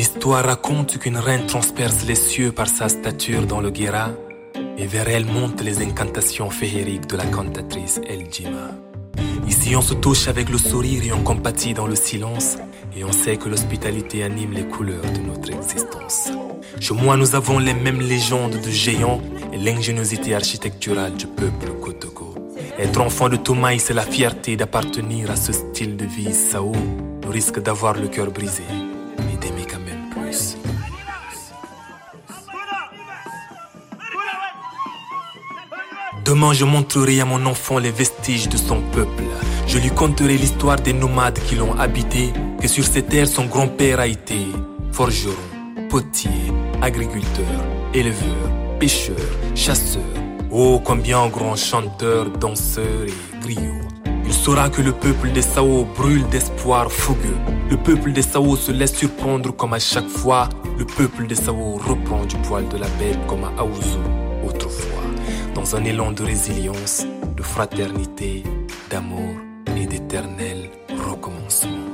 L'histoire raconte qu'une reine transperce les cieux par sa stature dans le Guéra, et vers elle montent les incantations féeriques de la cantatrice El Jima. Ici, on se touche avec le sourire et on compatit dans le silence, et on sait que l'hospitalité anime les couleurs de notre existence. Chez moi, nous avons les mêmes légendes de géants et l'ingéniosité architecturale du peuple Kotogo. Être enfant de Toumaï, c'est la fierté d'appartenir à ce style de vie Sao, le risque d'avoir le cœur brisé Demain, je montrerai à mon enfant les vestiges de son peuple. Je lui conterai l'histoire des nomades qui l'ont habité, que sur ces terres son grand-père a été forgeron, potier, agriculteur, éleveur, pêcheur, chasseur. Oh, combien grand chanteur, danseur et griot. Il saura que le peuple des Sao brûle d'espoir fougueux. Le peuple des Sao se laisse surprendre comme à chaque fois. Le peuple des Sao reprend du poil de la bête comme à Aouzou. Dans un élan de résilience, de fraternité, d'amour et d'éternel recommencement.